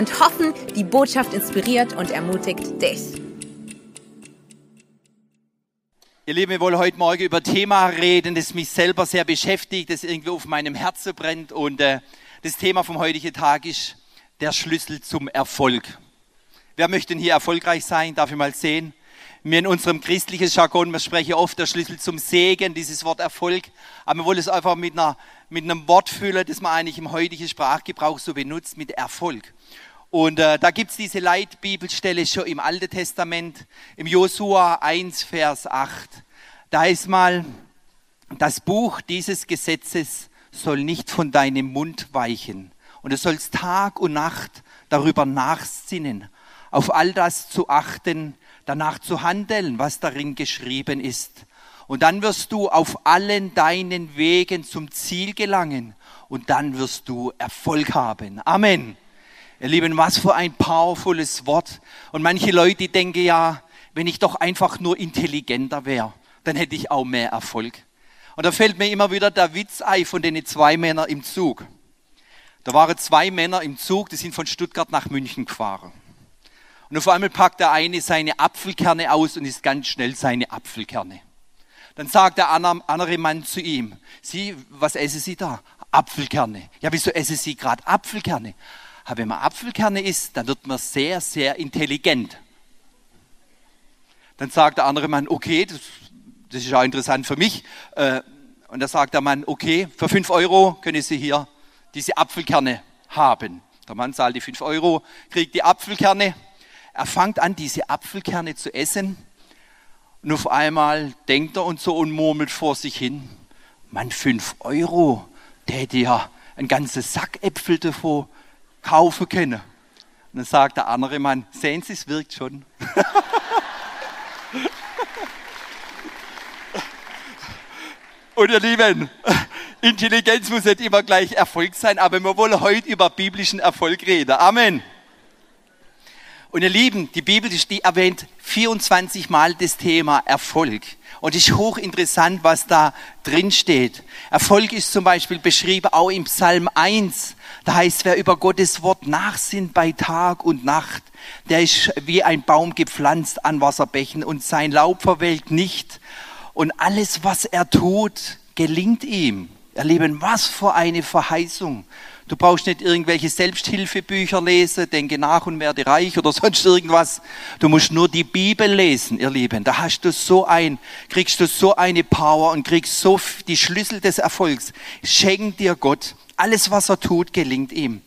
und hoffen, die Botschaft inspiriert und ermutigt dich. Ihr Lieben, wir wollen heute Morgen über ein Thema reden, das mich selber sehr beschäftigt, das irgendwie auf meinem Herzen brennt. Und äh, das Thema vom heutigen Tag ist der Schlüssel zum Erfolg. Wer möchte denn hier erfolgreich sein? Darf ich mal sehen? Wir in unserem christlichen Jargon, wir sprechen oft der Schlüssel zum Segen, dieses Wort Erfolg. Aber wir wollen es einfach mit, einer, mit einem Wort füllen, das man eigentlich im heutigen Sprachgebrauch so benutzt, mit Erfolg. Und äh, da gibt's diese Leitbibelstelle schon im Alten Testament, im Josua 1, Vers 8. Da ist mal, das Buch dieses Gesetzes soll nicht von deinem Mund weichen. Und du sollst Tag und Nacht darüber nachsinnen, auf all das zu achten, danach zu handeln, was darin geschrieben ist. Und dann wirst du auf allen deinen Wegen zum Ziel gelangen und dann wirst du Erfolg haben. Amen. Ihr Lieben, was für ein powervolles Wort. Und manche Leute denken ja, wenn ich doch einfach nur intelligenter wäre dann hätte ich auch mehr Erfolg. Und da fällt mir immer wieder der Witz ein von den zwei Männern im Zug. Da waren zwei Männer im Zug, die sind von Stuttgart nach München gefahren. Und auf einmal packt der eine seine Apfelkerne aus und isst ganz schnell seine Apfelkerne. Dann sagt der andere Mann zu ihm, Sie, was essen Sie da? Apfelkerne. Ja, wieso essen Sie gerade Apfelkerne? Aber wenn man Apfelkerne isst, dann wird man sehr, sehr intelligent. Dann sagt der andere Mann, okay, das das ist auch interessant für mich. Äh, und da sagt der Mann, okay, für fünf Euro können Sie hier diese Apfelkerne haben. Der Mann zahlt die fünf Euro, kriegt die Apfelkerne. Er fängt an, diese Apfelkerne zu essen. Und auf einmal denkt er und so und murmelt vor sich hin, Mann, fünf Euro, der hätte ja ein ganzes Sack Äpfel davor kaufen können. Und dann sagt der andere Mann, sehen Sie, es wirkt schon. Und ihr Lieben, Intelligenz muss nicht immer gleich Erfolg sein, aber wir wollen heute über biblischen Erfolg reden. Amen. Und ihr Lieben, die Bibel die erwähnt 24 Mal das Thema Erfolg. Und es ist hochinteressant, was da drin steht. Erfolg ist zum Beispiel beschrieben auch im Psalm 1. Da heißt, wer über Gottes Wort nachsinnt bei Tag und Nacht, der ist wie ein Baum gepflanzt an Wasserbächen und sein Laub verwelkt nicht und alles, was er tut, gelingt ihm. Erleben, was für eine Verheißung. Du brauchst nicht irgendwelche Selbsthilfebücher lesen, denke nach und werde reich oder sonst irgendwas. Du musst nur die Bibel lesen, ihr Lieben. Da hast du so ein, kriegst du so eine Power und kriegst so die Schlüssel des Erfolgs. Schenkt dir Gott. Alles, was er tut, gelingt ihm.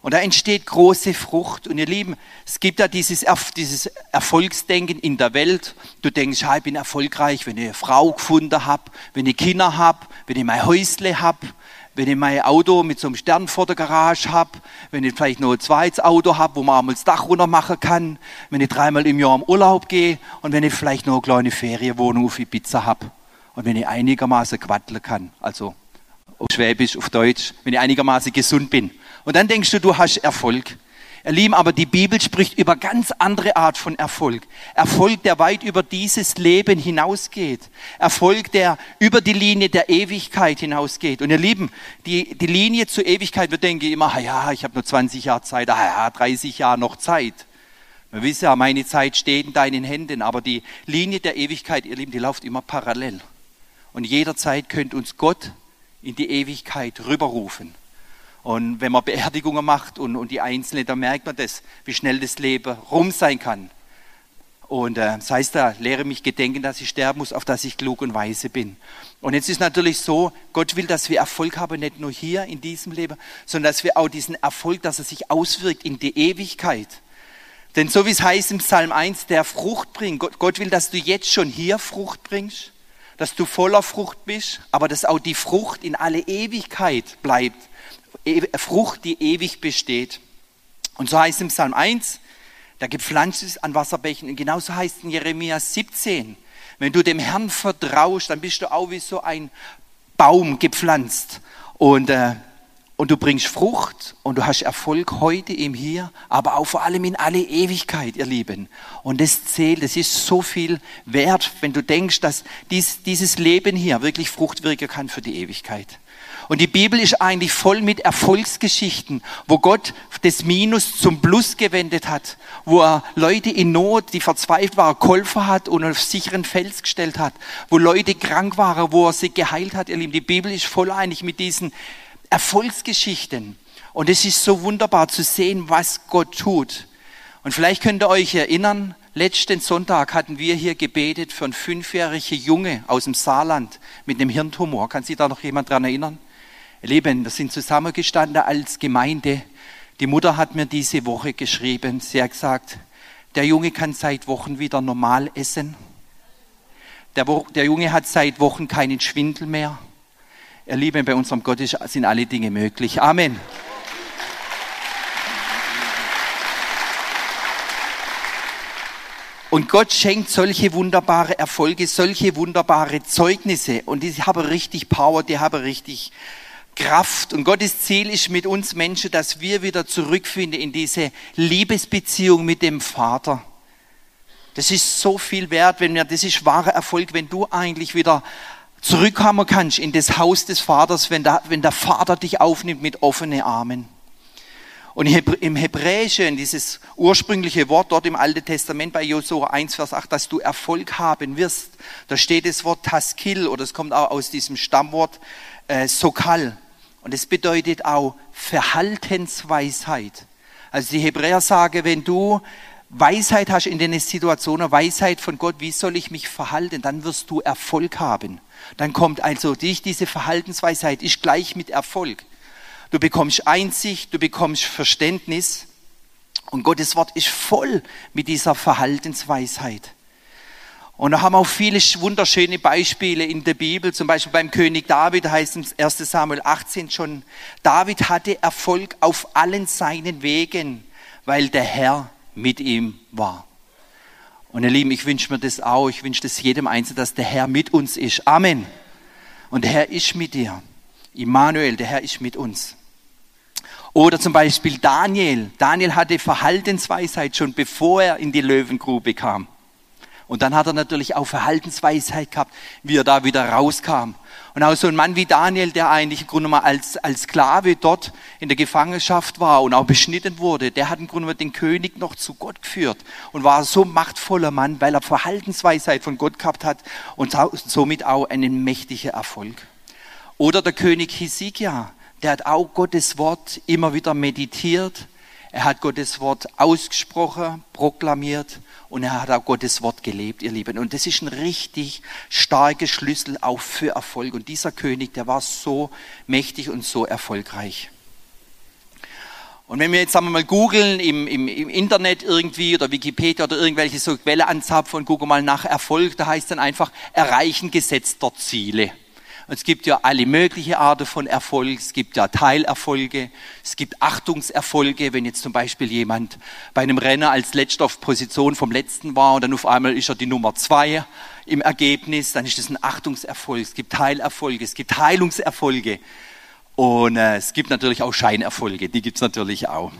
Und da entsteht große Frucht. Und ihr Lieben, es gibt ja dieses, dieses Erfolgsdenken in der Welt. Du denkst, ich bin erfolgreich, wenn ich eine Frau gefunden habe, wenn ich Kinder habe, wenn ich mein Häusle habe, wenn ich mein Auto mit so einem Stern vor der Garage habe, wenn ich vielleicht noch ein zweites Auto habe, wo man einmal das Dach runter machen kann, wenn ich dreimal im Jahr im Urlaub gehe und wenn ich vielleicht noch eine kleine Ferienwohnung auf Pizza habe und wenn ich einigermaßen quatteln kann, also auf Schwäbisch, auf Deutsch, wenn ich einigermaßen gesund bin. Und dann denkst du, du hast Erfolg. Ihr Lieben, aber die Bibel spricht über ganz andere Art von Erfolg. Erfolg, der weit über dieses Leben hinausgeht. Erfolg, der über die Linie der Ewigkeit hinausgeht. Und ihr Lieben, die, die Linie zur Ewigkeit, wir denken immer, ja, ich habe nur 20 Jahre Zeit, ah ja, 30 Jahre noch Zeit. Wir wissen ja, meine Zeit steht in deinen Händen, aber die Linie der Ewigkeit, ihr Lieben, die läuft immer parallel. Und jederzeit könnte uns Gott in die Ewigkeit rüberrufen. Und wenn man Beerdigungen macht und, und die Einzelnen, dann merkt man das, wie schnell das Leben rum sein kann. Und äh, das heißt da, lehre mich gedenken, dass ich sterben muss, auf dass ich klug und weise bin. Und jetzt ist natürlich so, Gott will, dass wir Erfolg haben, nicht nur hier in diesem Leben, sondern dass wir auch diesen Erfolg, dass er sich auswirkt in die Ewigkeit. Denn so wie es heißt im Psalm 1, der Frucht bringt, Gott, Gott will, dass du jetzt schon hier Frucht bringst, dass du voller Frucht bist, aber dass auch die Frucht in alle Ewigkeit bleibt. Frucht, die ewig besteht. Und so heißt im Psalm 1, der gepflanzt ist an Wasserbächen. Und genauso heißt es in Jeremia 17, wenn du dem Herrn vertraust, dann bist du auch wie so ein Baum gepflanzt. Und äh, und du bringst Frucht und du hast Erfolg heute im Hier, aber auch vor allem in alle Ewigkeit, ihr Lieben. Und das zählt, das ist so viel wert, wenn du denkst, dass dies, dieses Leben hier wirklich Frucht wirken kann für die Ewigkeit. Und die Bibel ist eigentlich voll mit Erfolgsgeschichten, wo Gott das Minus zum Plus gewendet hat, wo er Leute in Not, die verzweifelt waren, geholfen hat und auf sicheren Fels gestellt hat, wo Leute krank waren, wo er sie geheilt hat, ihr Lieben. Die Bibel ist voll eigentlich mit diesen Erfolgsgeschichten. Und es ist so wunderbar zu sehen, was Gott tut. Und vielleicht könnt ihr euch erinnern, letzten Sonntag hatten wir hier gebetet für einen fünfjährigen Junge aus dem Saarland mit einem Hirntumor. Kann sich da noch jemand dran erinnern? Ihr Lieben, wir sind zusammengestanden als Gemeinde. Die Mutter hat mir diese Woche geschrieben. Sie hat gesagt, der Junge kann seit Wochen wieder normal essen. Der, der Junge hat seit Wochen keinen Schwindel mehr. Ihr Lieben, bei unserem Gott sind alle Dinge möglich. Amen. Und Gott schenkt solche wunderbare Erfolge, solche wunderbare Zeugnisse. Und die haben richtig Power, die haben richtig Kraft. Und Gottes Ziel ist mit uns Menschen, dass wir wieder zurückfinden in diese Liebesbeziehung mit dem Vater. Das ist so viel wert, wenn wir, das ist wahrer Erfolg, wenn du eigentlich wieder zurückkommen kannst in das Haus des Vaters, wenn der, wenn der Vater dich aufnimmt mit offenen Armen. Und im Hebräischen, dieses ursprüngliche Wort dort im Alten Testament bei Josua 1, Vers 8, dass du Erfolg haben wirst, da steht das Wort Taskil oder es kommt auch aus diesem Stammwort äh, Sokal. Und es bedeutet auch Verhaltensweisheit. Also die Hebräer sagen, wenn du Weisheit hast in den Situationen, Weisheit von Gott, wie soll ich mich verhalten, dann wirst du Erfolg haben. Dann kommt also dich, diese Verhaltensweisheit ist gleich mit Erfolg. Du bekommst Einsicht, du bekommst Verständnis und Gottes Wort ist voll mit dieser Verhaltensweisheit. Und da haben wir auch viele wunderschöne Beispiele in der Bibel, zum Beispiel beim König David heißt es 1 Samuel 18 schon, David hatte Erfolg auf allen seinen Wegen, weil der Herr mit ihm war. Und ihr Lieben, ich wünsche mir das auch, ich wünsche das jedem Einzelnen, dass der Herr mit uns ist. Amen. Und der Herr ist mit dir. Immanuel, der Herr ist mit uns. Oder zum Beispiel Daniel. Daniel hatte Verhaltensweisheit schon bevor er in die Löwengrube kam. Und dann hat er natürlich auch Verhaltensweisheit gehabt, wie er da wieder rauskam. Und auch so ein Mann wie Daniel, der eigentlich im Grunde mal als, als Sklave dort in der Gefangenschaft war und auch beschnitten wurde, der hat im Grunde mal den König noch zu Gott geführt und war so machtvoller Mann, weil er Verhaltensweisheit von Gott gehabt hat und somit auch einen mächtigen Erfolg. Oder der König Hesekiah, der hat auch Gottes Wort immer wieder meditiert, er hat Gottes Wort ausgesprochen, proklamiert und er hat auch Gottes Wort gelebt, ihr Lieben. Und das ist ein richtig starker Schlüssel auch für Erfolg. Und dieser König, der war so mächtig und so erfolgreich. Und wenn wir jetzt sagen wir mal googeln im, im, im, Internet irgendwie oder Wikipedia oder irgendwelche so Quelle anzapfen und gucken mal nach Erfolg, da heißt dann einfach Erreichen gesetzter Ziele. Es gibt ja alle möglichen Arten von Erfolg. Es gibt ja Teilerfolge. Es gibt Achtungserfolge, wenn jetzt zum Beispiel jemand bei einem Renner als letzter auf Position vom letzten war und dann auf einmal ist er die Nummer zwei im Ergebnis, dann ist das ein Achtungserfolg. Es gibt Teilerfolge, es gibt Heilungserfolge und äh, es gibt natürlich auch Scheinerfolge. Die gibt es natürlich auch.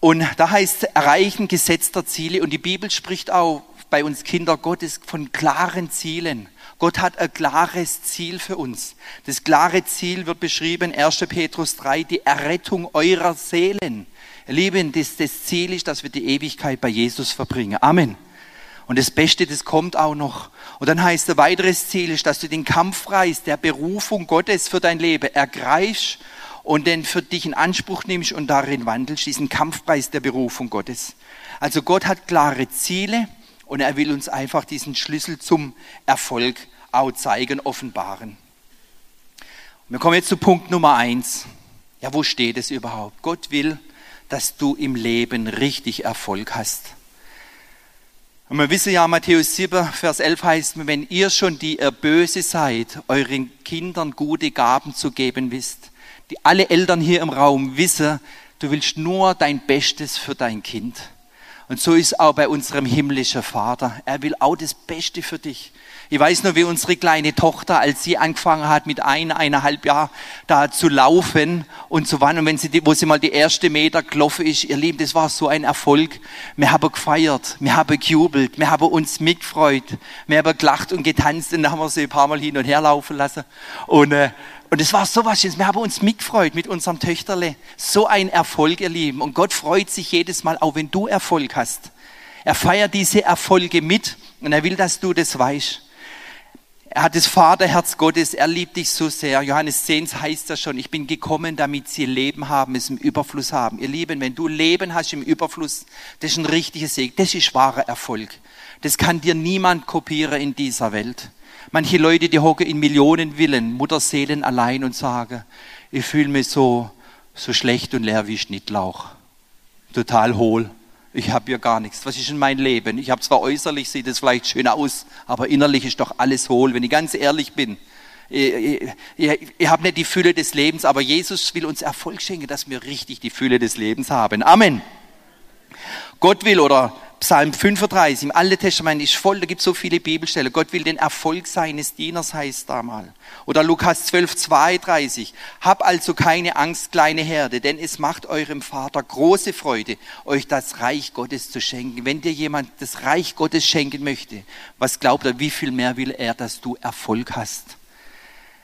Und da heißt Erreichen gesetzter Ziele und die Bibel spricht auch bei uns Kinder Gottes von klaren Zielen. Gott hat ein klares Ziel für uns. Das klare Ziel wird beschrieben, 1. Petrus 3, die Errettung eurer Seelen. Lieben, das, das Ziel ist, dass wir die Ewigkeit bei Jesus verbringen. Amen. Und das Beste, das kommt auch noch. Und dann heißt ein weiteres Ziel ist, dass du den Kampfpreis der Berufung Gottes für dein Leben ergreifst und den für dich in Anspruch nimmst und darin wandelst, diesen Kampfpreis der Berufung Gottes. Also Gott hat klare Ziele und er will uns einfach diesen Schlüssel zum Erfolg auch zeigen, offenbaren. Wir kommen jetzt zu Punkt Nummer eins. Ja, wo steht es überhaupt? Gott will, dass du im Leben richtig Erfolg hast. Und wir wissen ja, Matthäus 7, Vers 11 heißt, wenn ihr schon die ihr böse seid, euren Kindern gute Gaben zu geben wisst, die alle Eltern hier im Raum wissen, Du willst nur dein Bestes für dein Kind. Und so ist auch bei unserem himmlischen Vater. Er will auch das Beste für dich. Ich weiß nur, wie unsere kleine Tochter, als sie angefangen hat, mit ein, eineinhalb Jahren da zu laufen und zu wandern, wenn sie, wo sie mal die erste Meter gelaufen ist, ihr Lieben, das war so ein Erfolg. Wir haben gefeiert, wir haben gejubelt, wir haben uns mitgefreut, wir haben gelacht und getanzt und dann haben wir sie ein paar Mal hin und her laufen lassen. Und, äh, und es war so was Schönes. Wir haben uns mitgefreut mit unserem Töchterle. So ein Erfolg, ihr Lieben. Und Gott freut sich jedes Mal, auch wenn du Erfolg hast. Er feiert diese Erfolge mit und er will, dass du das weißt. Er hat das Vaterherz Gottes, er liebt dich so sehr. Johannes 10 heißt das schon, ich bin gekommen, damit sie Leben haben, es im Überfluss haben. Ihr Lieben, wenn du Leben hast im Überfluss, das ist ein richtiges Segen, das ist wahrer Erfolg. Das kann dir niemand kopieren in dieser Welt. Manche Leute, die hocken in Millionen Willen, Mutterseelen allein und sagen, ich fühle mich so, so schlecht und leer wie Schnittlauch. Total hohl. Ich habe hier gar nichts. Was ist in mein Leben? Ich habe zwar äußerlich, sieht es vielleicht schön aus, aber innerlich ist doch alles hohl, wenn ich ganz ehrlich bin. Ich, ich, ich, ich habe nicht die Fülle des Lebens, aber Jesus will uns Erfolg schenken, dass wir richtig die Fülle des Lebens haben. Amen. Gott will oder Psalm 35 im Alten Testament ist voll, da gibt es so viele Bibelstellen. Gott will den Erfolg seines Dieners, heißt da mal. Oder Lukas 12, 32. Hab also keine Angst, kleine Herde, denn es macht eurem Vater große Freude, euch das Reich Gottes zu schenken. Wenn dir jemand das Reich Gottes schenken möchte, was glaubt er, wie viel mehr will er, dass du Erfolg hast?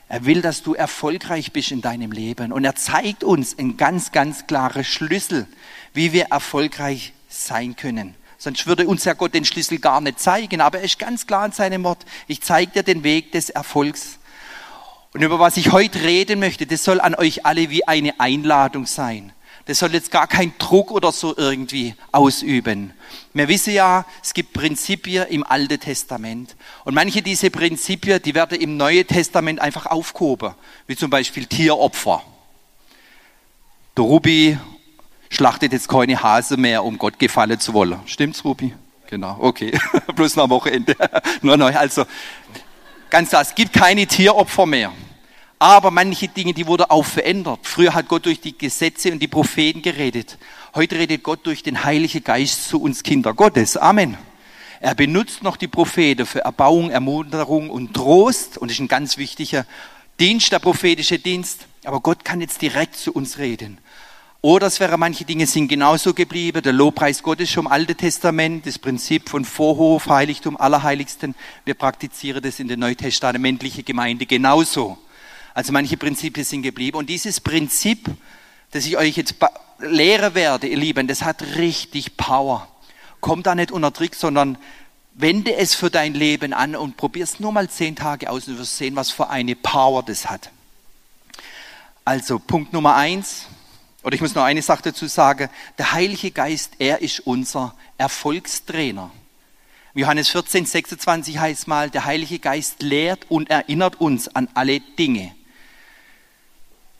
Er will, dass du erfolgreich bist in deinem Leben. Und er zeigt uns einen ganz, ganz klaren Schlüssel, wie wir erfolgreich sein können. Sonst würde uns ja Gott den Schlüssel gar nicht zeigen. Aber er ist ganz klar in seinem Wort. Ich zeige dir den Weg des Erfolgs. Und über was ich heute reden möchte, das soll an euch alle wie eine Einladung sein. Das soll jetzt gar kein Druck oder so irgendwie ausüben. Wir wissen ja, es gibt Prinzipien im Alten Testament. Und manche dieser Prinzipien, die werden im Neuen Testament einfach aufgehoben. Wie zum Beispiel Tieropfer. Der Rubi schlachtet jetzt keine Hase mehr, um Gott gefallen zu wollen. Stimmt's, Rupi? Genau, okay. Bloß nach Wochenende. Nur neu. Also, ganz klar, es gibt keine Tieropfer mehr. Aber manche Dinge, die wurden auch verändert. Früher hat Gott durch die Gesetze und die Propheten geredet. Heute redet Gott durch den Heiligen Geist zu uns Kinder Gottes. Amen. Er benutzt noch die Propheten für Erbauung, Ermunterung und Trost. Und das ist ein ganz wichtiger Dienst, der prophetische Dienst. Aber Gott kann jetzt direkt zu uns reden. Oder es wäre, manche Dinge sind genauso geblieben. Der Lobpreis Gottes schon im Alten Testament, das Prinzip von Vorhof, Heiligtum, Allerheiligsten. Wir praktizieren das in der neutestamentlichen Gemeinde genauso. Also manche Prinzipien sind geblieben. Und dieses Prinzip, das ich euch jetzt lehren werde, ihr Lieben, das hat richtig Power. Kommt da nicht unter Trick, sondern wende es für dein Leben an und probier es nur mal zehn Tage aus und du wirst sehen, was für eine Power das hat. Also Punkt Nummer eins, oder ich muss noch eine Sache dazu sagen. Der Heilige Geist, er ist unser Erfolgstrainer. Johannes 14, 26 heißt mal, der Heilige Geist lehrt und erinnert uns an alle Dinge.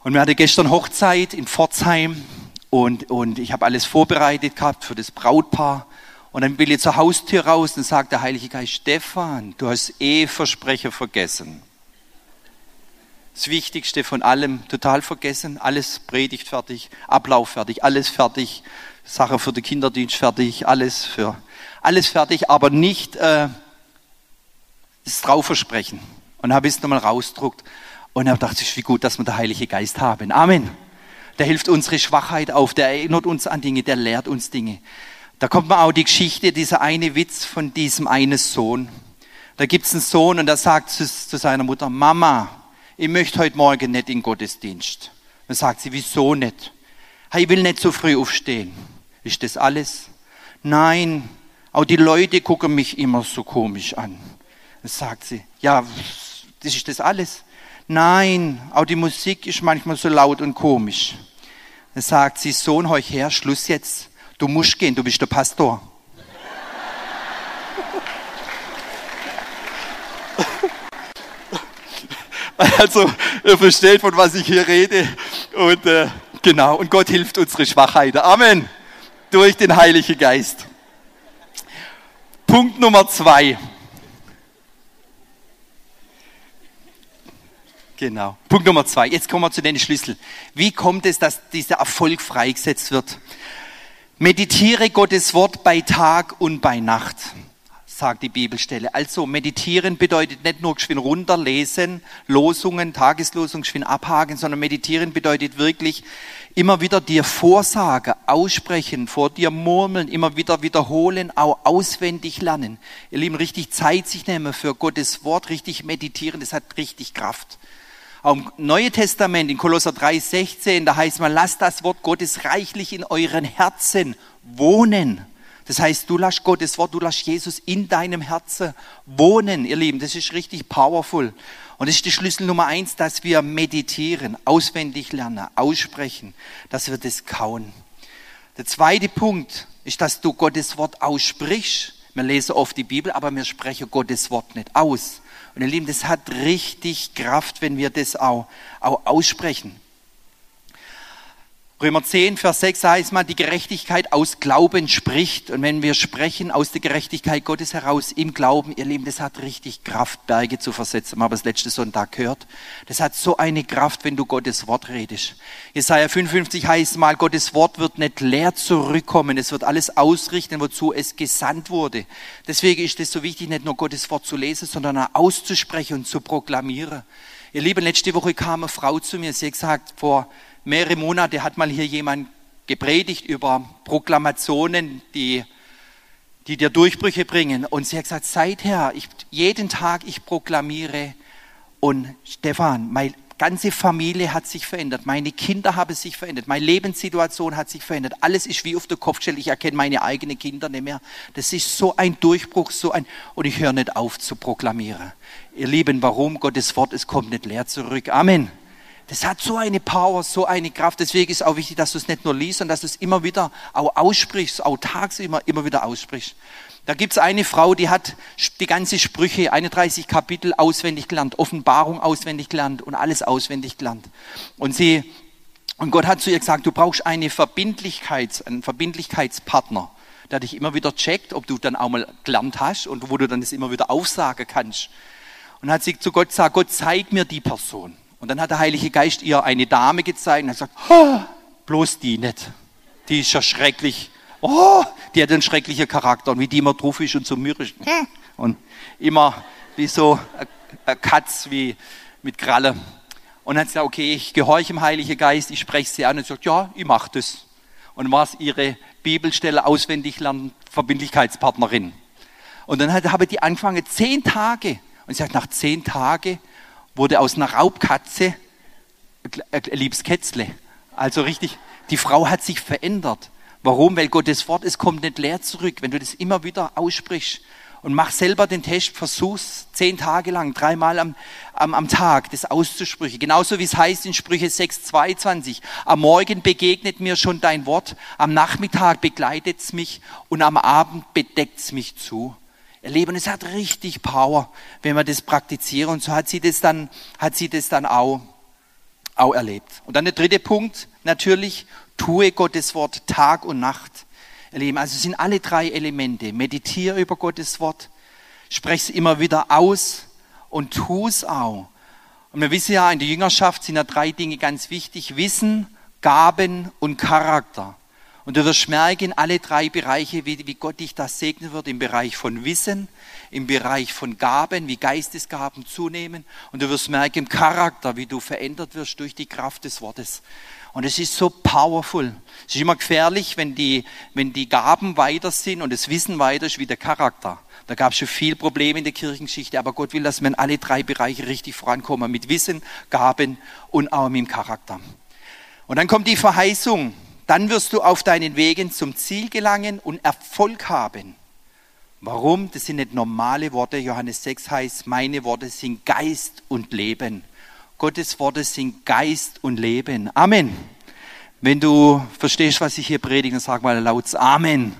Und wir hatten gestern Hochzeit in Pforzheim und, und ich habe alles vorbereitet gehabt für das Brautpaar. Und dann will ich zur Haustür raus und sagt der Heilige Geist, Stefan, du hast Eheversprecher vergessen das Wichtigste von allem total vergessen. Alles Predigt fertig, Ablauf fertig, alles fertig, Sache für den Kinderdienst fertig, alles für alles fertig, aber nicht äh, das Trauversprechen. Und habe es nochmal rausdruckt und habe gedacht, es ist wie gut, dass wir den Heiligen Geist haben. Amen. Der hilft unsere Schwachheit auf, der erinnert uns an Dinge, der lehrt uns Dinge. Da kommt man auch die Geschichte, dieser eine Witz von diesem einen Sohn. Da gibt es einen Sohn und der sagt zu, zu seiner Mutter, Mama, ich möchte heute Morgen nicht in den Gottesdienst. Dann sagt sie, wieso nicht? Ich will nicht so früh aufstehen. Ist das alles? Nein, auch die Leute gucken mich immer so komisch an. Dann sagt sie, ja, das ist das alles? Nein, auch die Musik ist manchmal so laut und komisch. Dann sagt sie, Sohn, heuch her, Schluss jetzt. Du musst gehen, du bist der Pastor. Also, ihr versteht, von was ich hier rede. Und äh, genau, und Gott hilft unsere Schwachheiten. Amen. Durch den Heiligen Geist. Punkt Nummer zwei. Genau. Punkt Nummer zwei. Jetzt kommen wir zu den Schlüssel. Wie kommt es, dass dieser Erfolg freigesetzt wird? Meditiere Gottes Wort bei Tag und bei Nacht, sagt die Bibelstelle. Also meditieren bedeutet nicht nur geschwind runterlesen, Losungen, Tageslosungen geschwind abhaken, sondern meditieren bedeutet wirklich immer wieder dir Vorsage aussprechen, vor dir murmeln, immer wieder wiederholen, auch auswendig lernen. Ihr Lieben, richtig Zeit sich nehmen für Gottes Wort, richtig meditieren, das hat richtig Kraft. Auch im Neuen Testament, in Kolosser 3,16, da heißt man, lasst das Wort Gottes reichlich in euren Herzen wohnen. Das heißt, du lässt Gottes Wort, du lässt Jesus in deinem Herzen wohnen, ihr Lieben. Das ist richtig powerful. Und das ist die Schlüssel Nummer eins, dass wir meditieren, auswendig lernen, aussprechen, dass wir das kauen. Der zweite Punkt ist, dass du Gottes Wort aussprichst. Wir lesen oft die Bibel, aber wir sprechen Gottes Wort nicht aus. Und ihr Lieben, das hat richtig Kraft, wenn wir das auch, auch aussprechen. Römer 10, Vers 6 heißt mal, die Gerechtigkeit aus Glauben spricht. Und wenn wir sprechen aus der Gerechtigkeit Gottes heraus im Glauben, ihr Lieben, das hat richtig Kraft, Berge zu versetzen. Wir haben das letzte Sonntag gehört. Das hat so eine Kraft, wenn du Gottes Wort redest. Jesaja 55 heißt mal, Gottes Wort wird nicht leer zurückkommen. Es wird alles ausrichten, wozu es gesandt wurde. Deswegen ist es so wichtig, nicht nur Gottes Wort zu lesen, sondern auch auszusprechen und zu proklamieren. Ihr Lieben, letzte Woche kam eine Frau zu mir, sie hat gesagt, vor mehrere Monate hat mal hier jemand gepredigt über Proklamationen, die, die dir Durchbrüche bringen. Und sie hat gesagt, seither, ich, jeden Tag ich proklamiere. Und Stefan, meine ganze Familie hat sich verändert. Meine Kinder haben sich verändert. Meine Lebenssituation hat sich verändert. Alles ist wie auf der Kopfstelle. Ich erkenne meine eigenen Kinder nicht mehr. Das ist so ein Durchbruch, so ein, und ich höre nicht auf zu proklamieren. Ihr Lieben, warum? Gottes Wort, es kommt nicht leer zurück. Amen. Das hat so eine Power, so eine Kraft. Deswegen ist auch wichtig, dass du es nicht nur liest, sondern dass du es immer wieder auch aussprichst, auch tagsüber immer wieder aussprichst. Da gibt es eine Frau, die hat die ganze Sprüche, 31 Kapitel auswendig gelernt, Offenbarung auswendig gelernt und alles auswendig gelernt. Und sie, und Gott hat zu ihr gesagt, du brauchst eine Verbindlichkeits, einen Verbindlichkeitspartner, der dich immer wieder checkt, ob du dann auch mal gelernt hast und wo du dann das immer wieder aufsagen kannst. Und hat sie zu Gott gesagt, Gott, zeig mir die Person. Und dann hat der Heilige Geist ihr eine Dame gezeigt und hat gesagt, oh, bloß die nicht. Die ist ja schrecklich. Oh, die hat einen schrecklichen Charakter und wie die immer drauf ist und so mürrisch. Und immer wie so eine Katz wie mit Kralle. Und dann hat sie gesagt, okay, ich gehorche dem Heiligen Geist, ich spreche sie an und sagt, ja, ich mache das. Und war es ihre Bibelstelle auswendig lernen, Verbindlichkeitspartnerin. Und dann hat, habe die angefangen, zehn Tage. Und sie sagt, nach zehn Tagen wurde aus einer Raubkatze ein liebes Kätzle. Also richtig, die Frau hat sich verändert. Warum? Weil Gottes Wort, es kommt nicht leer zurück. Wenn du das immer wieder aussprichst und mach selber den Test, versuch's zehn Tage lang, dreimal am, am, am Tag, das auszusprechen. Genauso wie es heißt in Sprüche 6, 22. Am Morgen begegnet mir schon dein Wort, am Nachmittag begleitet's mich und am Abend bedeckt's mich zu erleben. Es hat richtig Power, wenn wir das praktizieren. Und so hat sie das dann, hat sie das dann auch, auch erlebt. Und dann der dritte Punkt, natürlich, tue Gottes Wort Tag und Nacht. Erleben. Also es sind alle drei Elemente. Meditiere über Gottes Wort, sprech es immer wieder aus und tu es auch. Und wir wissen ja, in der Jüngerschaft sind ja drei Dinge ganz wichtig. Wissen, Gaben und Charakter. Und du wirst merken, alle drei Bereiche, wie, wie Gott dich das segnen wird, im Bereich von Wissen, im Bereich von Gaben, wie Geistesgaben zunehmen. Und du wirst merken, im Charakter, wie du verändert wirst durch die Kraft des Wortes. Und es ist so powerful. Es ist immer gefährlich, wenn die, wenn die Gaben weiter sind und das Wissen weiter ist wie der Charakter. Da gab es schon viel Probleme in der Kirchengeschichte, aber Gott will, dass in alle drei Bereiche richtig vorankommen. Mit Wissen, Gaben und auch mit dem Charakter. Und dann kommt die Verheißung. Dann wirst du auf deinen Wegen zum Ziel gelangen und Erfolg haben. Warum? Das sind nicht normale Worte. Johannes 6 heißt, meine Worte sind Geist und Leben. Gottes Worte sind Geist und Leben. Amen. Wenn du verstehst, was ich hier predige, dann sag mal laut Amen.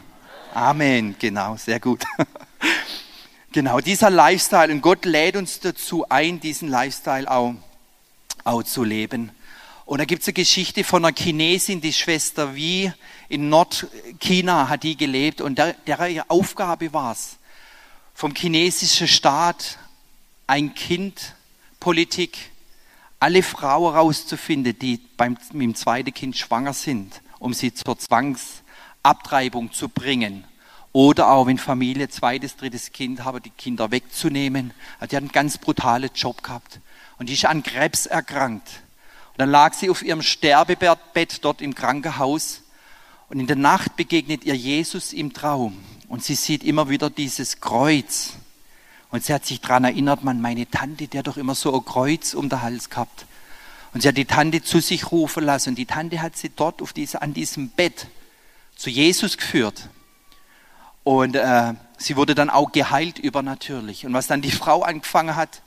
Amen. Genau, sehr gut. genau, dieser Lifestyle. Und Gott lädt uns dazu ein, diesen Lifestyle auch, auch zu leben. Und da gibt es eine Geschichte von einer Chinesin, die Schwester Wie in Nordchina hat die gelebt und der, der Aufgabe war es, vom chinesischen Staat ein Kind Politik alle Frauen rauszufinden, die beim, mit dem zweiten Kind schwanger sind, um sie zur Zwangsabtreibung zu bringen. Oder auch, wenn Familie zweites, drittes Kind haben, die Kinder wegzunehmen. Also die hat einen ganz brutalen Job gehabt. Und die ist an Krebs erkrankt. Und dann lag sie auf ihrem Sterbebett dort im Krankenhaus. Und in der Nacht begegnet ihr Jesus im Traum. Und sie sieht immer wieder dieses Kreuz. Und sie hat sich daran erinnert, man, meine Tante, die hat doch immer so ein Kreuz um den Hals gehabt. Und sie hat die Tante zu sich rufen lassen. Und die Tante hat sie dort auf diese, an diesem Bett zu Jesus geführt. Und äh, sie wurde dann auch geheilt übernatürlich. Und was dann die Frau angefangen hat,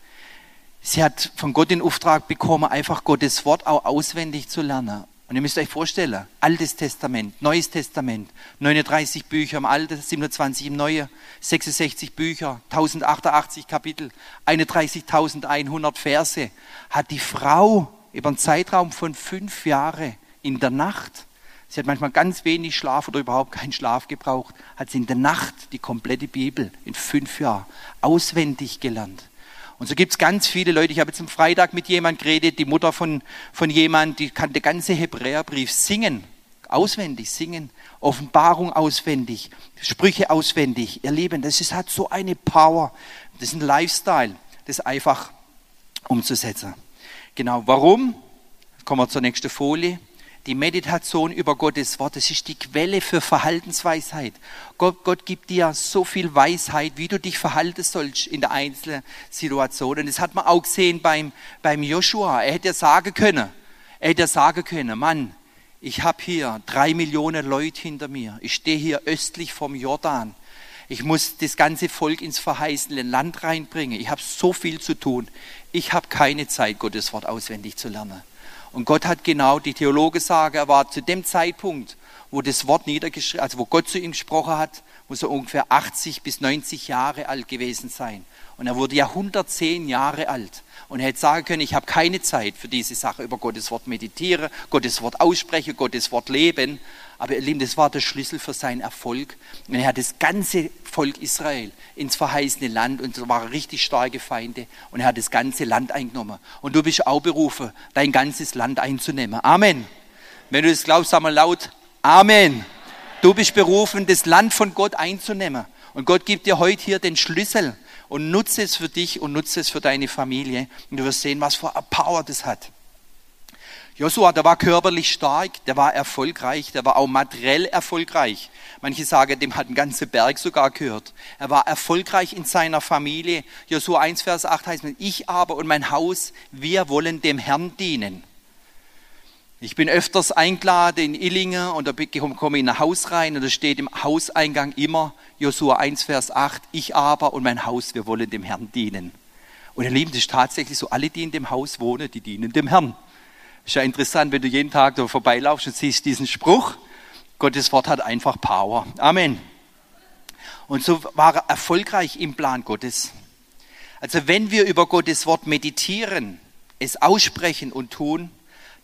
sie hat von Gott den Auftrag bekommen, einfach Gottes Wort auch auswendig zu lernen. Und ihr müsst euch vorstellen, Altes Testament, Neues Testament, 39 Bücher im Alten, 27 im Neuen, 66 Bücher, 1088 Kapitel, 31.100 Verse, hat die Frau über einen Zeitraum von fünf Jahren in der Nacht, sie hat manchmal ganz wenig Schlaf oder überhaupt keinen Schlaf gebraucht, hat sie in der Nacht die komplette Bibel in fünf Jahren auswendig gelernt. Und so gibt es ganz viele Leute. Ich habe jetzt am Freitag mit jemand geredet, die Mutter von, von jemand, die kann den ganzen Hebräerbrief singen, auswendig singen, Offenbarung auswendig, Sprüche auswendig. Ihr Lieben, das ist, hat so eine Power. Das ist ein Lifestyle, das einfach umzusetzen. Genau, warum? Kommen wir zur nächsten Folie die Meditation über Gottes Wort, das ist die Quelle für Verhaltensweisheit. Gott, Gott gibt dir so viel Weisheit, wie du dich verhalten sollst in der einzelnen Situation. Und das hat man auch gesehen beim, beim Joshua. Er hätte sagen können, er hätte sagen können, Mann, ich habe hier drei Millionen Leute hinter mir. Ich stehe hier östlich vom Jordan. Ich muss das ganze Volk ins verheißene Land reinbringen. Ich habe so viel zu tun. Ich habe keine Zeit, Gottes Wort auswendig zu lernen. Und Gott hat genau, die Theologen sagen, er war zu dem Zeitpunkt, wo das Wort niedergeschrieben, also wo Gott zu ihm gesprochen hat, muss er ungefähr 80 bis 90 Jahre alt gewesen sein. Und er wurde ja 110 Jahre alt. Und er hätte sagen können, ich habe keine Zeit für diese Sache, über Gottes Wort meditieren, Gottes Wort aussprechen, Gottes Wort leben. Aber ihr Lieben, das war der Schlüssel für seinen Erfolg. Und er hat das ganze Volk Israel ins verheißene Land und da waren richtig starke Feinde. Und er hat das ganze Land eingenommen. Und du bist auch berufen, dein ganzes Land einzunehmen. Amen. Wenn du das glaubst, sag mal laut, Amen. Du bist berufen, das Land von Gott einzunehmen. Und Gott gibt dir heute hier den Schlüssel und nutze es für dich und nutze es für deine Familie. Und du wirst sehen, was für eine Power das hat. Josua, der war körperlich stark, der war erfolgreich, der war auch materiell erfolgreich. Manche sagen, dem hat ein ganzer Berg sogar gehört. Er war erfolgreich in seiner Familie. Josua 1, Vers 8 heißt, ich aber und mein Haus, wir wollen dem Herrn dienen. Ich bin öfters eingeladen in Illingen und da komme ich in ein Haus rein und da steht im Hauseingang immer Josua 1, Vers 8, ich aber und mein Haus, wir wollen dem Herrn dienen. Und ihr Lieben, das ist tatsächlich so, alle, die in dem Haus wohnen, die dienen dem Herrn. Ist ja interessant, wenn du jeden Tag da vorbeilaufst und siehst diesen Spruch, Gottes Wort hat einfach Power. Amen. Und so war er erfolgreich im Plan Gottes. Also wenn wir über Gottes Wort meditieren, es aussprechen und tun,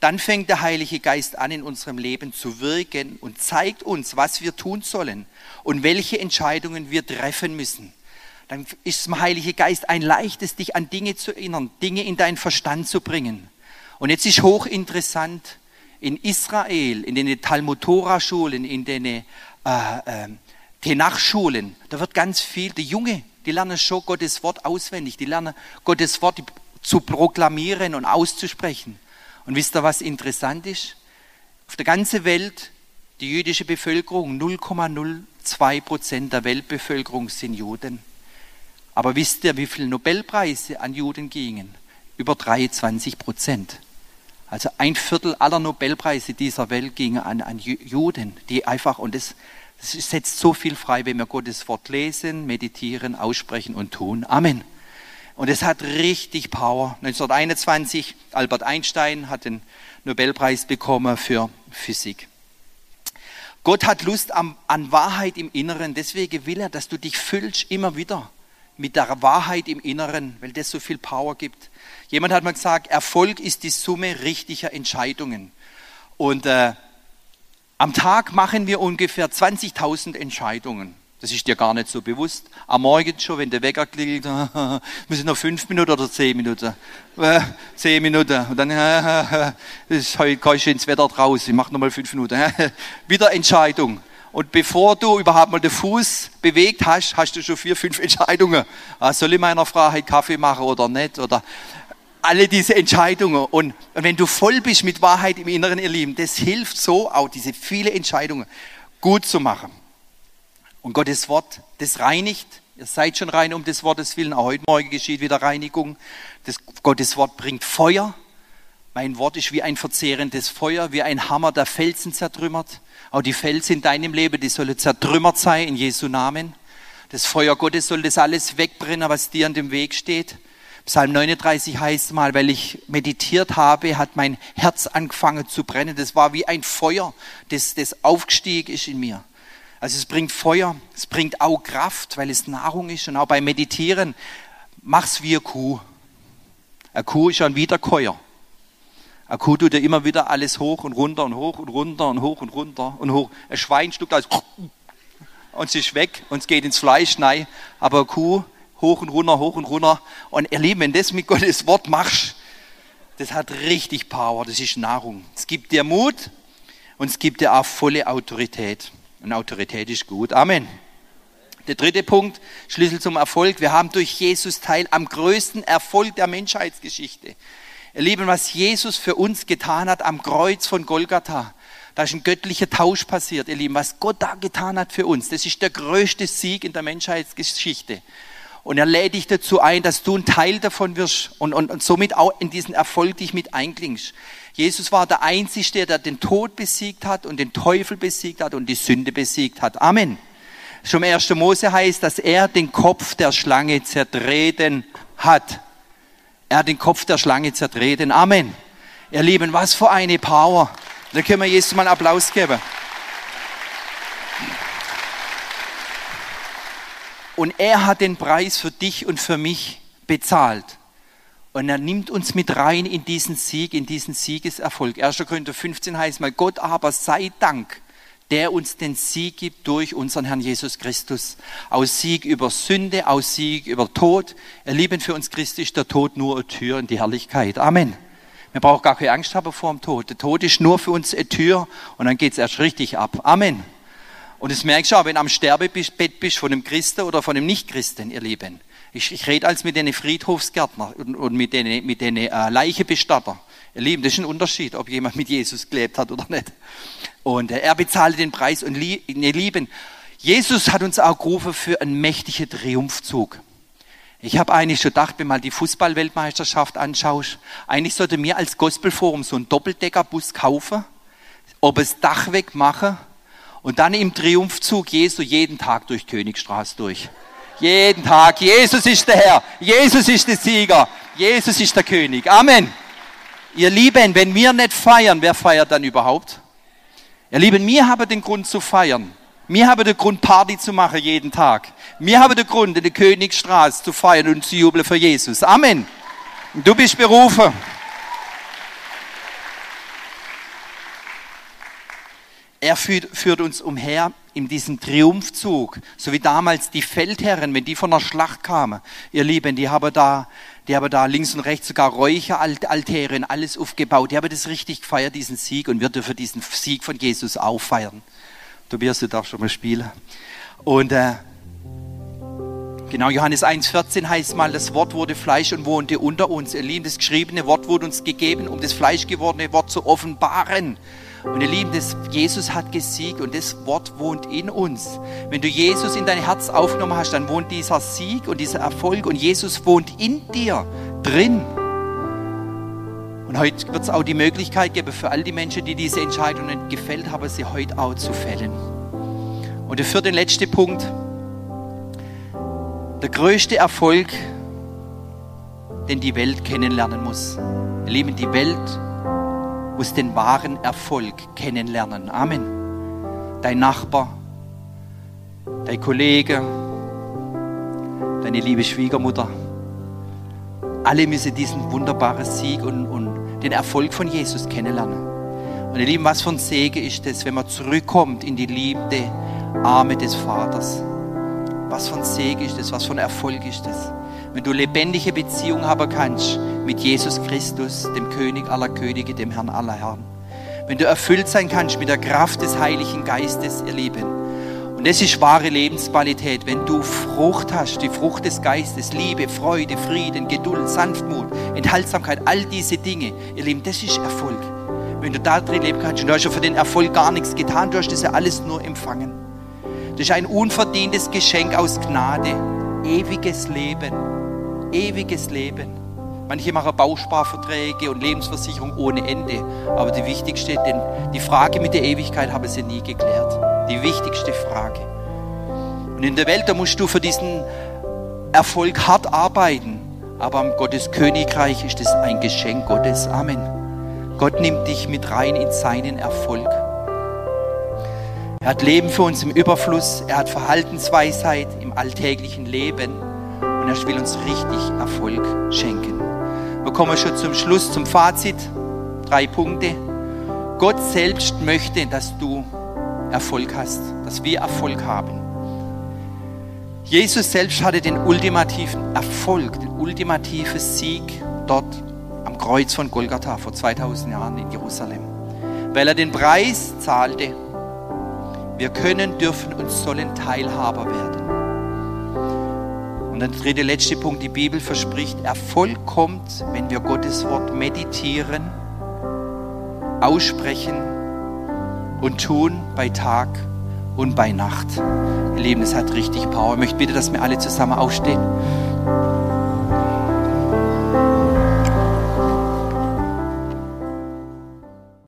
dann fängt der Heilige Geist an, in unserem Leben zu wirken und zeigt uns, was wir tun sollen und welche Entscheidungen wir treffen müssen. Dann ist dem Heilige Geist ein leichtes, dich an Dinge zu erinnern, Dinge in deinen Verstand zu bringen. Und jetzt ist hochinteressant, in Israel, in den Talmud-Tora-Schulen, in den äh, äh, Tenach-Schulen, da wird ganz viel, die Junge, die lernen schon Gottes Wort auswendig, die lernen Gottes Wort zu proklamieren und auszusprechen. Und wisst ihr, was interessant ist? Auf der ganzen Welt, die jüdische Bevölkerung, 0,02 Prozent der Weltbevölkerung sind Juden. Aber wisst ihr, wie viele Nobelpreise an Juden gingen? Über 23 Prozent. Also ein Viertel aller Nobelpreise dieser Welt gingen an, an Juden, die einfach, und das, das setzt so viel frei, wenn wir Gottes Wort lesen, meditieren, aussprechen und tun. Amen. Und es hat richtig Power. 1921, Albert Einstein hat den Nobelpreis bekommen für Physik. Gott hat Lust an, an Wahrheit im Inneren, deswegen will er, dass du dich füllst immer wieder mit der Wahrheit im Inneren, weil das so viel Power gibt. Jemand hat mal gesagt, Erfolg ist die Summe richtiger Entscheidungen. Und äh, am Tag machen wir ungefähr 20.000 Entscheidungen. Das ist dir gar nicht so bewusst. Am Morgen schon, wenn der Wecker klingelt, ich noch fünf Minuten oder zehn Minuten? Äh, zehn Minuten. Und dann ist heute kein schönes Wetter draußen. Ich mache nochmal fünf Minuten. Wieder Entscheidung. Und bevor du überhaupt mal den Fuß bewegt hast, hast du schon vier, fünf Entscheidungen. Ah, soll ich meiner Frau heute Kaffee machen oder nicht? Oder alle diese Entscheidungen. Und, und wenn du voll bist mit Wahrheit im Inneren, ihr Lieben, das hilft so, auch diese viele Entscheidungen gut zu machen. Und Gottes Wort, das reinigt. Ihr seid schon rein um des Wortes willen. Auch heute Morgen geschieht wieder Reinigung. Das Gottes Wort bringt Feuer. Mein Wort ist wie ein verzehrendes Feuer, wie ein Hammer, der Felsen zertrümmert. Auch die Felsen in deinem Leben, die sollen zertrümmert sein in Jesu Namen. Das Feuer Gottes soll das alles wegbrennen, was dir an dem Weg steht. Psalm 39 heißt mal, weil ich meditiert habe, hat mein Herz angefangen zu brennen. Das war wie ein Feuer, das, das aufgestiegen ist in mir. Also es bringt Feuer, es bringt auch Kraft, weil es Nahrung ist. Und auch beim Meditieren, mach's wie eine Kuh. Eine Kuh ist ein Wiederkäuer. Eine Kuh tut ja immer wieder alles hoch und runter und hoch und runter und hoch und runter und hoch. Ein Schwein stuckt alles und sie ist weg und es geht ins Fleisch, nein. Aber eine Kuh hoch und runter, hoch und runter. Und ihr Lieben, wenn das mit Gottes Wort machst, das hat richtig Power, das ist Nahrung. Es gibt dir Mut und es gibt dir auch volle Autorität. Und Autorität ist gut. Amen. Der dritte Punkt, Schlüssel zum Erfolg. Wir haben durch Jesus teil am größten Erfolg der Menschheitsgeschichte. Ihr Lieben, was Jesus für uns getan hat am Kreuz von Golgatha, da ist ein göttlicher Tausch passiert, ihr Lieben. Was Gott da getan hat für uns, das ist der größte Sieg in der Menschheitsgeschichte. Und er lädt dich dazu ein, dass du ein Teil davon wirst und, und, und somit auch in diesen Erfolg dich mit einklingst. Jesus war der Einzige, der den Tod besiegt hat und den Teufel besiegt hat und die Sünde besiegt hat. Amen. Schon im 1. Mose heißt, dass er den Kopf der Schlange zertreten hat. Er hat den Kopf der Schlange zertreten. Amen. Ihr Lieben, was für eine Power. Da können wir Jesus mal einen Applaus geben. Und er hat den Preis für dich und für mich bezahlt. Und er nimmt uns mit rein in diesen Sieg, in diesen Siegeserfolg. 1. Korinther 15 heißt mal, Gott aber sei Dank, der uns den Sieg gibt durch unseren Herrn Jesus Christus. Aus Sieg über Sünde, aus Sieg über Tod. Erleben für uns Christi ist der Tod nur eine Tür in die Herrlichkeit. Amen. Wir brauchen gar keine Angst haben vor dem Tod. Der Tod ist nur für uns eine Tür und dann geht es erst richtig ab. Amen. Und das merkst du auch, wenn du am Sterbebett bist von einem Christen oder von einem Nichtchristen, ihr Lieben. Ich, ich rede als mit den Friedhofsgärtner und, und mit den, mit äh, Leichenbestatter. Ihr Lieben, das ist ein Unterschied, ob jemand mit Jesus gelebt hat oder nicht. Und äh, er bezahlte den Preis. Und li ihr Lieben, Jesus hat uns auch gerufen für einen mächtigen Triumphzug. Ich habe eigentlich schon gedacht, wenn mal die Fußballweltmeisterschaft anschaust, eigentlich sollte mir als Gospelforum so einen Doppeldeckerbus kaufen, ob es Dach wegmache und dann im Triumphzug Jesu jeden Tag durch Königstraße durch. Jeden Tag. Jesus ist der Herr. Jesus ist der Sieger. Jesus ist der König. Amen. Ihr Lieben, wenn wir nicht feiern, wer feiert dann überhaupt? Ihr Lieben, wir haben den Grund zu feiern. Wir haben den Grund, Party zu machen jeden Tag. Wir haben den Grund, in der Königstraße zu feiern und zu jubeln für Jesus. Amen. Du bist berufen. Er führt, führt uns umher in diesem Triumphzug, so wie damals die Feldherren, wenn die von der Schlacht kamen, ihr Lieben, die haben da, die haben da links und rechts sogar Räucheraltäre und alles aufgebaut. Die haben das richtig gefeiert, diesen Sieg, und wir dürfen diesen Sieg von Jesus auch feiern. Tobias, du darfst schon mal spielen. Und äh, genau, Johannes 1,14 heißt mal, das Wort wurde Fleisch und wohnte unter uns. Ihr Lieben, das geschriebene Wort wurde uns gegeben, um das fleischgewordene Wort zu offenbaren. Und ihr Lieben, das, Jesus hat gesiegt und das Wort wohnt in uns. Wenn du Jesus in dein Herz aufgenommen hast, dann wohnt dieser Sieg und dieser Erfolg und Jesus wohnt in dir drin. Und heute wird es auch die Möglichkeit geben für all die Menschen, die diese Entscheidung nicht gefällt haben, sie heute auch zu fällen. Und der vierte und letzte Punkt, der größte Erfolg, den die Welt kennenlernen muss. Ihr Lieben, die Welt muss den wahren Erfolg kennenlernen. Amen. Dein Nachbar, dein Kollege, deine liebe Schwiegermutter. Alle müssen diesen wunderbaren Sieg und, und den Erfolg von Jesus kennenlernen. Und ihr Lieben, was für ein Segen ist das, wenn man zurückkommt in die liebende Arme des Vaters. was für ein Segen ist das, was für ein Erfolg ist das. Wenn du lebendige Beziehung haben kannst mit Jesus Christus, dem König aller Könige, dem Herrn aller Herren. Wenn du erfüllt sein kannst mit der Kraft des Heiligen Geistes, ihr Lieben. Und das ist wahre Lebensqualität, wenn du Frucht hast, die Frucht des Geistes, Liebe, Freude, Frieden, Geduld, Sanftmut, Enthaltsamkeit, all diese Dinge, ihr Lieben, das ist Erfolg. Wenn du da drin leben kannst und du hast ja für den Erfolg gar nichts getan, du hast das ja alles nur empfangen. Das ist ein unverdientes Geschenk aus Gnade. Ewiges Leben. Ewiges Leben. Manche machen Bausparverträge und Lebensversicherung ohne Ende. Aber die wichtigste, denn die Frage mit der Ewigkeit haben sie nie geklärt. Die wichtigste Frage. Und in der Welt, da musst du für diesen Erfolg hart arbeiten. Aber am Gottes Königreich ist es ein Geschenk Gottes. Amen. Gott nimmt dich mit rein in seinen Erfolg. Er hat Leben für uns im Überfluss. Er hat Verhaltensweisheit im alltäglichen Leben. Und er will uns richtig Erfolg schenken. Wir kommen schon zum Schluss, zum Fazit. Drei Punkte. Gott selbst möchte, dass du Erfolg hast, dass wir Erfolg haben. Jesus selbst hatte den ultimativen Erfolg, den ultimativen Sieg dort am Kreuz von Golgatha vor 2000 Jahren in Jerusalem, weil er den Preis zahlte wir können, dürfen und sollen Teilhaber werden. Und der dritte, letzte Punkt, die Bibel verspricht, Erfolg kommt, wenn wir Gottes Wort meditieren, aussprechen und tun bei Tag und bei Nacht. Ihr Lieben, es hat richtig Power. Ich möchte bitte, dass wir alle zusammen aufstehen.